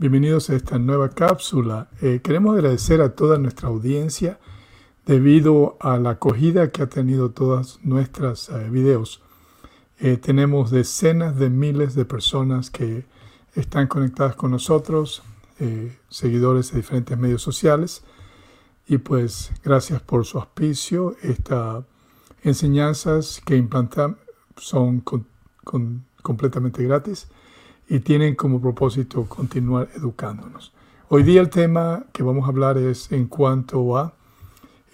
Bienvenidos a esta nueva cápsula. Eh, queremos agradecer a toda nuestra audiencia debido a la acogida que ha tenido todas nuestras eh, videos. Eh, tenemos decenas de miles de personas que están conectadas con nosotros, seguidores de diferentes medios sociales. Y pues gracias por su auspicio. Estas enseñanzas que implantan son completamente gratis y tienen como propósito continuar educándonos. Hoy día el tema que vamos a hablar es en cuanto a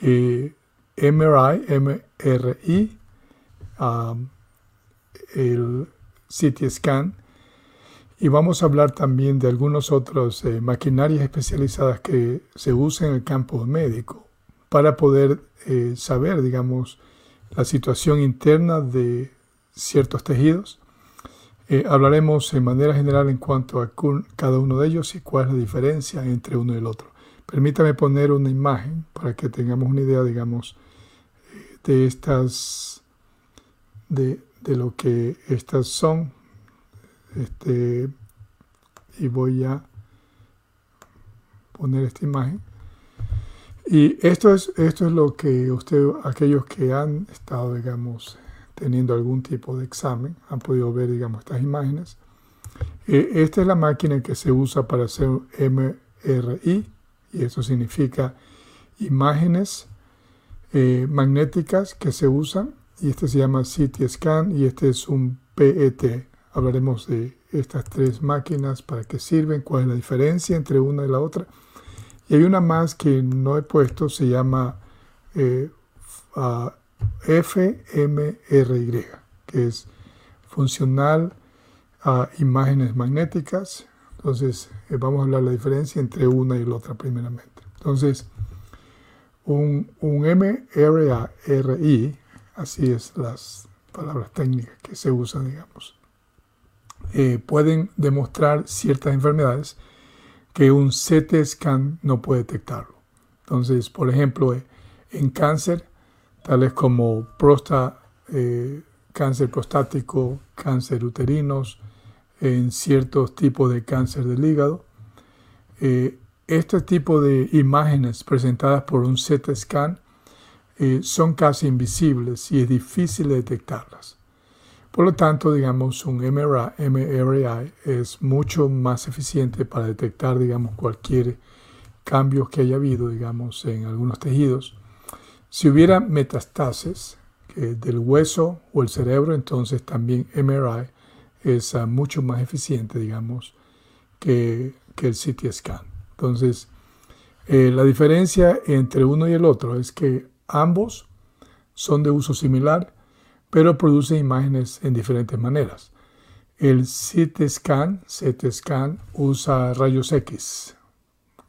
eh, MRI, MRI, el CT scan, y vamos a hablar también de algunas otras eh, maquinarias especializadas que se usan en el campo médico para poder eh, saber, digamos, la situación interna de ciertos tejidos eh, hablaremos en manera general en cuanto a cada uno de ellos y cuál es la diferencia entre uno y el otro. Permítame poner una imagen para que tengamos una idea, digamos, de estas, de, lo que estas son. Este, y voy a poner esta imagen. Y esto es, esto es lo que usted, aquellos que han estado, digamos, teniendo algún tipo de examen, han podido ver, digamos, estas imágenes. Eh, esta es la máquina que se usa para hacer MRI, y eso significa imágenes eh, magnéticas que se usan, y este se llama CT scan, y este es un PET. Hablaremos de estas tres máquinas, para qué sirven, cuál es la diferencia entre una y la otra. Y hay una más que no he puesto, se llama eh, FMRY, que es funcional a imágenes magnéticas. Entonces, eh, vamos a hablar la diferencia entre una y la otra primeramente. Entonces, un, un MRI, así es las palabras técnicas que se usan, digamos, eh, pueden demostrar ciertas enfermedades que un CT scan no puede detectarlo. Entonces, por ejemplo, eh, en cáncer, tales como eh, cáncer prostático, cáncer uterinos, en ciertos tipos de cáncer del hígado. Eh, este tipo de imágenes presentadas por un CT scan eh, son casi invisibles y es difícil detectarlas. Por lo tanto, digamos, un MRI, MRI es mucho más eficiente para detectar, digamos, cualquier cambio que haya habido, digamos, en algunos tejidos si hubiera metastasis del hueso o el cerebro, entonces también MRI es ah, mucho más eficiente, digamos, que, el CT scan. Entonces, eh, la diferencia entre uno y el otro es que ambos son de uso similar, pero producen imágenes en diferentes maneras. El CT scan, CT scan usa rayos X,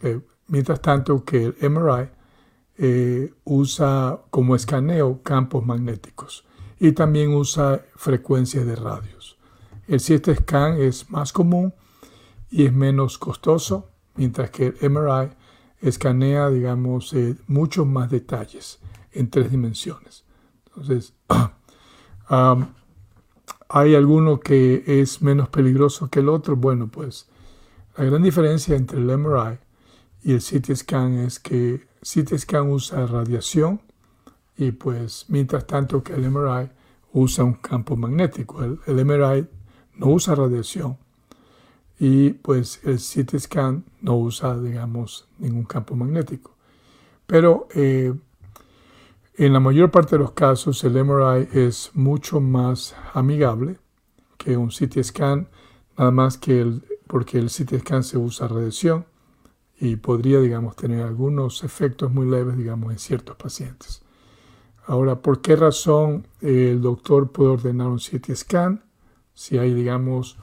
eh, mientras tanto que el MRI eh, usa como escaneo campos magnéticos y también usa frecuencias de radios. El CT scan es más común y es menos costoso, mientras que el MRI escanea, digamos, eh, muchos más detalles en tres dimensiones. Entonces, ¿hay alguno que es menos peligroso que el otro? Bueno, pues la gran diferencia entre el MRI y el CT scan es que CT scan usa radiación y pues mientras tanto que el MRI usa un campo magnético. El, MRI no usa radiación y pues el CT scan no usa, digamos, ningún campo magnético. Pero eh, en la mayor parte de los casos el MRI es mucho más amigable que un CT scan, nada más que el, porque el CT scan se usa radiación y podría, digamos, tener algunos efectos muy leves, digamos, en ciertos pacientes. Ahora, ¿por qué razón el doctor puede ordenar un CT scan si hay, digamos,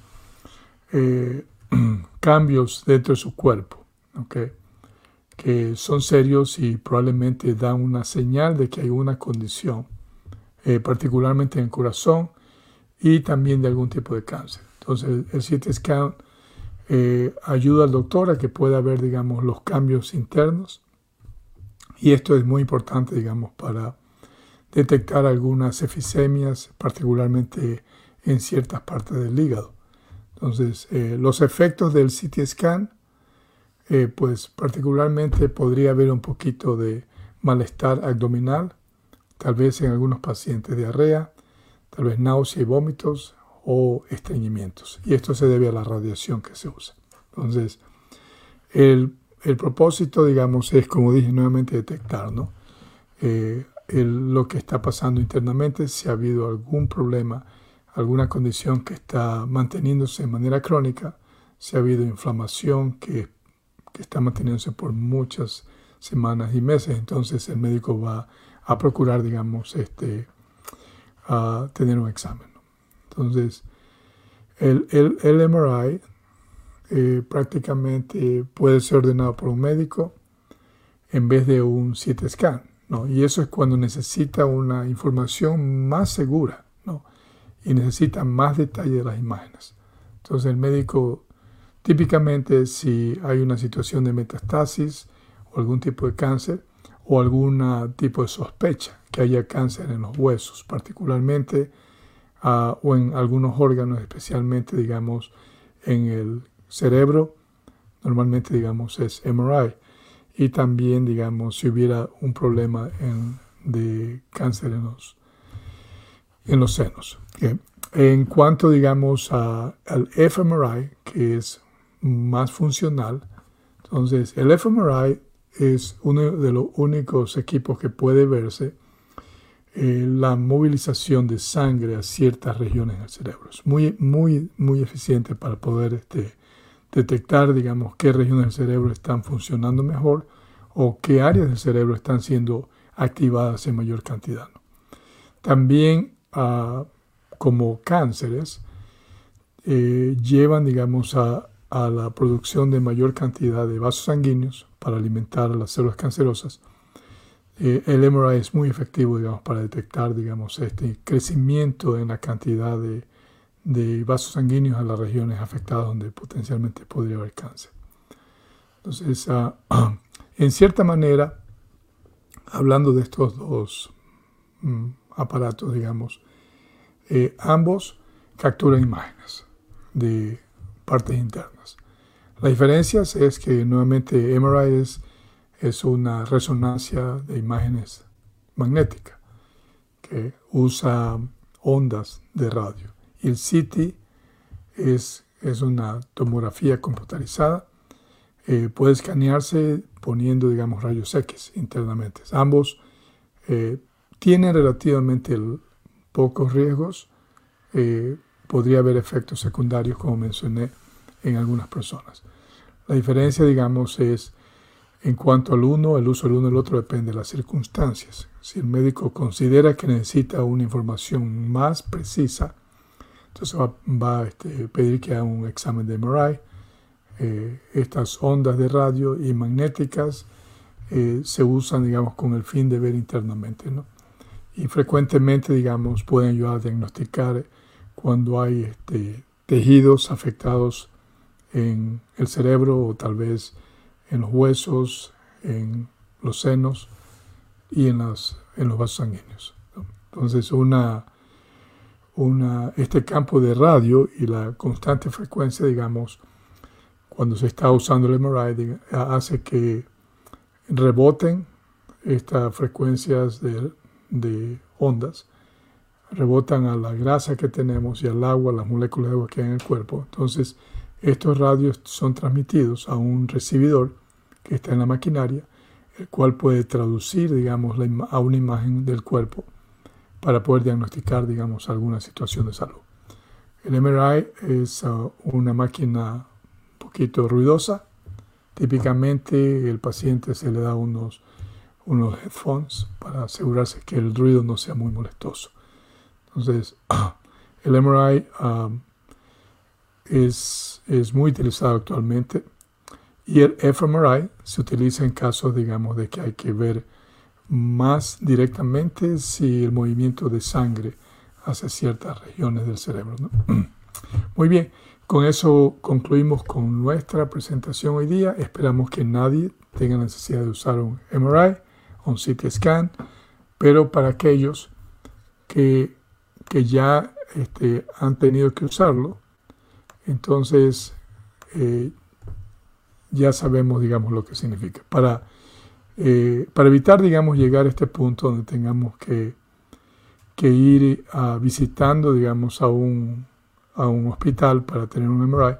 eh, cambios dentro de su cuerpo, que son serios y probablemente dan una señal de que hay una condición, eh, particularmente en el corazón y también de algún tipo de cáncer? Entonces, el CT scan eh, ayuda al doctor a que pueda ver, digamos, los cambios internos. Y esto es muy importante, digamos, para detectar algunas efisemias, particularmente en ciertas partes del hígado. Entonces, eh, los efectos del CT scan eh, pues particularmente podría haber un poquito de malestar abdominal, tal vez en algunos pacientes diarrea, tal vez náusea y vómitos o estreñimientos. Y esto se debe a la radiación que se usa. Entonces, el, propósito, digamos, es, como dije nuevamente, detectar ¿no? Eh, lo que está pasando internamente, si ha habido algún problema, alguna condición que está manteniéndose de manera crónica, si ha habido inflamación que, que está manteniéndose por muchas semanas y meses, entonces el médico va a procurar, digamos, este, a tener un examen. Entonces, el, el, MRI eh, prácticamente puede ser ordenado por un médico en vez de un CT scan. ¿no? Y eso es cuando necesita una información más segura ¿no? y necesita más detalle de las imágenes. Entonces el médico típicamente si hay una situación de metastasis o algún tipo de cáncer o algún tipo de sospecha que haya cáncer en los huesos, particularmente ah, o en algunos órganos, especialmente digamos en el cerebro, normalmente digamos es MRI y también, digamos, si hubiera un problema de cáncer en los, en los senos. En cuanto, digamos, al fMRI, que es más funcional, entonces el fMRI es uno de los únicos equipos que puede verse eh, la movilización de sangre a ciertas regiones del cerebro. Es muy, muy, muy eficiente para poder este, detectar, digamos, qué regiones del cerebro están funcionando mejor o qué áreas del cerebro están siendo activadas en mayor cantidad. También ah, como cánceres eh, llevan, digamos, a, la producción de mayor cantidad de vasos sanguíneos para alimentar a las células cancerosas. Eh, el MRI es muy efectivo, digamos, para detectar, digamos, este crecimiento en la cantidad de, de vasos sanguíneos a las regiones afectadas donde potencialmente podría haber cáncer. Entonces, ah, en cierta manera, hablando de estos dos mm, aparatos, digamos, eh, ambos capturan imágenes de partes internas. La diferencia es que nuevamente MRI es, es una resonancia de imágenes magnética que usa ondas de radio y el CT es, es una tomografía computarizada. Eh, puede escanearse poniendo, digamos, rayos X internamente. Ambos eh, tienen relativamente pocos riesgos. Eh, podría haber efectos secundarios, como mencioné, en algunas personas. La diferencia, digamos, es en cuanto al uno, el uso del uno y el otro depende de las circunstancias. Si el médico considera que necesita una información más precisa, entonces va, a este, pedir que haga un examen de MRI. Eh, estas ondas de radio y magnéticas eh, se usan, digamos, con el fin de ver internamente, ¿no? Y frecuentemente, digamos, pueden ayudar a diagnosticar cuando hay este, tejidos afectados en el cerebro o tal vez en los huesos, en los senos y en, las, en los vasos sanguíneos. Entonces, una este campo de radio y la constante frecuencia, digamos, cuando se está usando el MRI, hace que reboten estas frecuencias de, de, ondas, rebotan a la grasa que tenemos y al agua, las moléculas de agua que hay en el cuerpo. Entonces, estos radios son transmitidos a un recibidor que está en la maquinaria, el cual puede traducir, digamos, a una imagen del cuerpo para poder diagnosticar, digamos, alguna situación de salud. El MRI es uh, una máquina un poquito ruidosa. Típicamente el paciente se le da unos, unos headphones para asegurarse que el ruido no sea muy molestoso. Entonces, el MRI um, es, es muy utilizado actualmente y el fMRI se utiliza en casos, digamos, de que hay que ver más directamente si el movimiento de sangre hacia ciertas regiones del cerebro. Muy bien, con eso concluimos con nuestra presentación hoy día. Esperamos que nadie tenga necesidad de usar un MRI o un CT scan, pero para aquellos que, que ya este, han tenido que usarlo, entonces eh, ya sabemos, digamos, lo que significa. Para, eh, para evitar, digamos, llegar a este punto donde tengamos que, que ir a, visitando, digamos, a un, a un hospital para tener un MRI,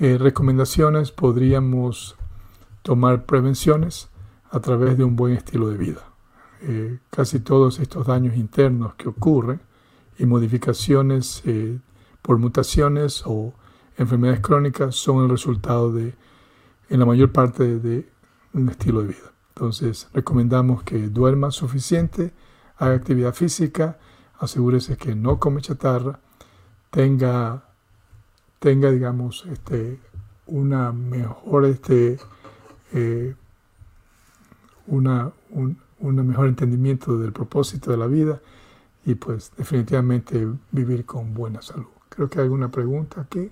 eh, recomendaciones podríamos tomar prevenciones a través de un buen estilo de vida. Eh, casi todos estos daños internos que ocurren y modificaciones por mutaciones o enfermedades crónicas son el resultado de, en la mayor parte, de un estilo de vida. Entonces, recomendamos que duerma suficiente, haga actividad física, asegúrese que no come chatarra, tenga, tenga digamos, este, una mejor, este, eh, una, un, un mejor entendimiento del propósito de la vida y pues definitivamente vivir con buena salud. Creo que hay alguna pregunta aquí.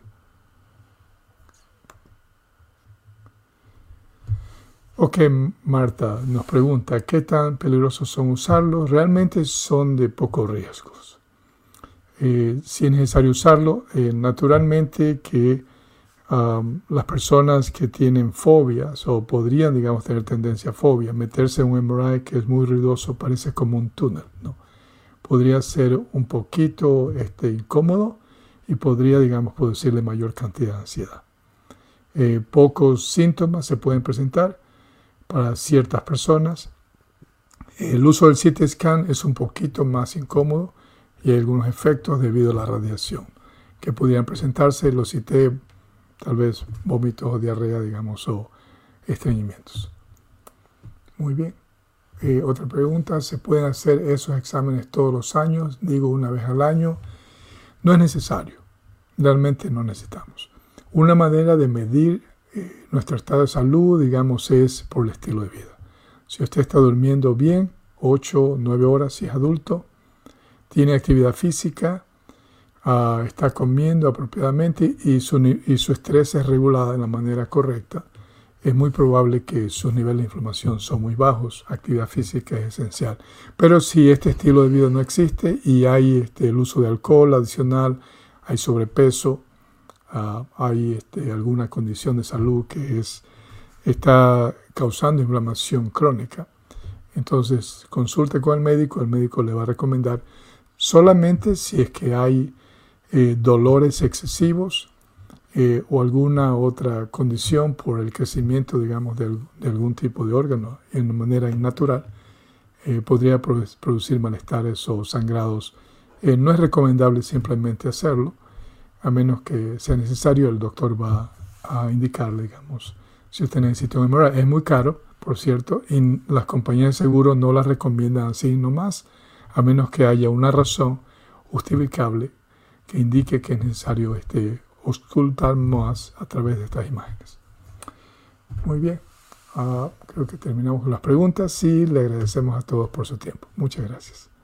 Ok, Marta nos pregunta, ¿qué tan peligrosos son usarlos? Realmente son de pocos riesgos. Eh, si es necesario usarlo, eh, naturalmente que las personas que tienen fobias o podrían, digamos, tener tendencia a fobia, meterse en un MRI que es muy ruidoso, parece como un túnel, ¿no? Podría ser un poquito este, incómodo y podría, digamos, producirle mayor cantidad de ansiedad. Eh, pocos síntomas se pueden presentar, para ciertas personas. El uso del CT scan es un poquito más incómodo y hay algunos efectos debido a la radiación que pudieran presentarse. Los cité tal vez vómitos o diarrea, digamos, o estreñimientos. Muy bien. Eh, otra pregunta, ¿se pueden hacer esos exámenes todos los años? Digo una vez al año. No es necesario. Realmente no necesitamos. Una manera de medir nuestro estado de salud, digamos, es por el estilo de vida. Si usted está durmiendo bien, 8 o 9 horas si es adulto, tiene actividad física, ah, está comiendo apropiadamente y su, y estrés es regulado de la manera correcta, es muy probable que sus niveles de inflamación son muy bajos. Actividad física es esencial. Pero si este estilo de vida no existe y hay este, el uso de alcohol adicional, hay sobrepeso, Ah, hay este, alguna condición de salud que es, está causando inflamación crónica. Entonces, consulte con el médico, el médico le va a recomendar solamente si es que hay eh, dolores excesivos eh, o alguna otra condición por el crecimiento, digamos, de, algún tipo de órgano en manera innatural, eh, podría producir malestares o sangrados. no es recomendable simplemente hacerlo, a menos que sea necesario, el doctor va a indicarle, digamos, si usted necesita un MRI. Es muy caro, por cierto, y las compañías de seguro no las recomiendan así nomás, a menos que haya una razón justificable que indique que es necesario este, más a través de estas imágenes. Muy bien, ah, creo que terminamos con las preguntas y le agradecemos a todos por su tiempo. Muchas gracias.